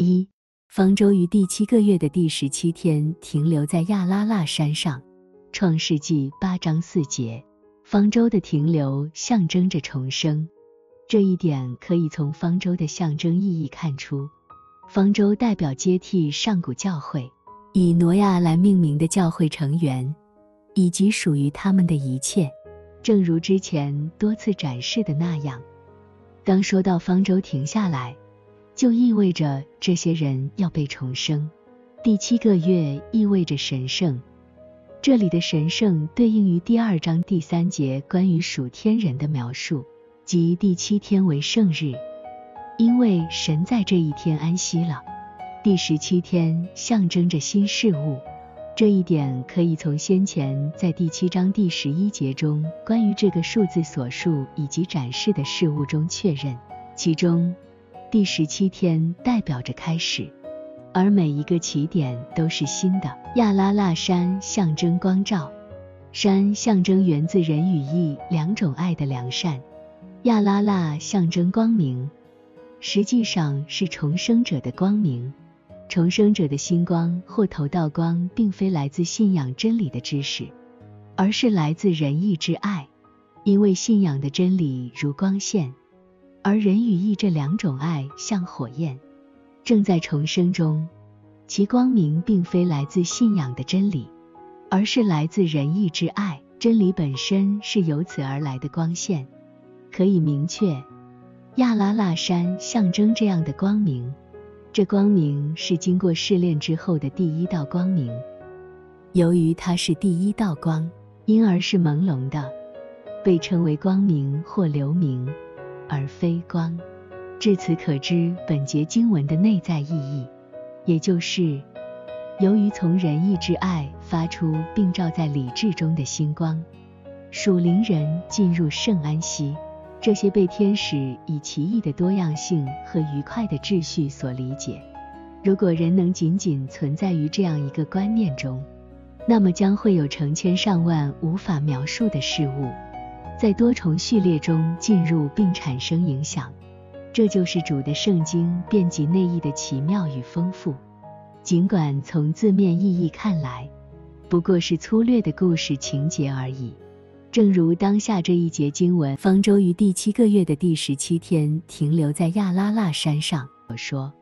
一，方舟于第七个月的第十七天停留在亚拉腊山上。创世纪八章四节，方舟的停留象征着重生。这一点可以从方舟的象征意义看出。方舟代表接替上古教会，以挪亚来命名的教会成员，以及属于他们的一切。正如之前多次展示的那样，当说到方舟停下来。就意味着这些人要被重生。第七个月意味着神圣，这里的神圣对应于第二章第三节关于属天人的描述，即第七天为圣日，因为神在这一天安息了。第十七天象征着新事物，这一点可以从先前在第七章第十一节中关于这个数字所述以及展示的事物中确认，其中。第十七天代表着开始，而每一个起点都是新的。亚拉腊山象征光照，山象征源自人与义两种爱的良善。亚拉腊象征光明，实际上是重生者的光明。重生者的星光或头道光，并非来自信仰真理的知识，而是来自仁义之爱，因为信仰的真理如光线。而人与义这两种爱像火焰，正在重生中。其光明并非来自信仰的真理，而是来自仁义之爱。真理本身是由此而来的光线。可以明确，亚拉腊山象征这样的光明。这光明是经过试炼之后的第一道光明。由于它是第一道光，因而是朦胧的，被称为光明或流明。而非光，至此可知本节经文的内在意义，也就是，由于从仁义之爱发出并照在理智中的星光，属灵人进入圣安息。这些被天使以奇异的多样性和愉快的秩序所理解。如果人能仅仅存在于这样一个观念中，那么将会有成千上万无法描述的事物。在多重序列中进入并产生影响，这就是主的圣经遍及内意的奇妙与丰富。尽管从字面意义看来，不过是粗略的故事情节而已。正如当下这一节经文，方舟于第七个月的第十七天停留在亚拉腊山上。我说。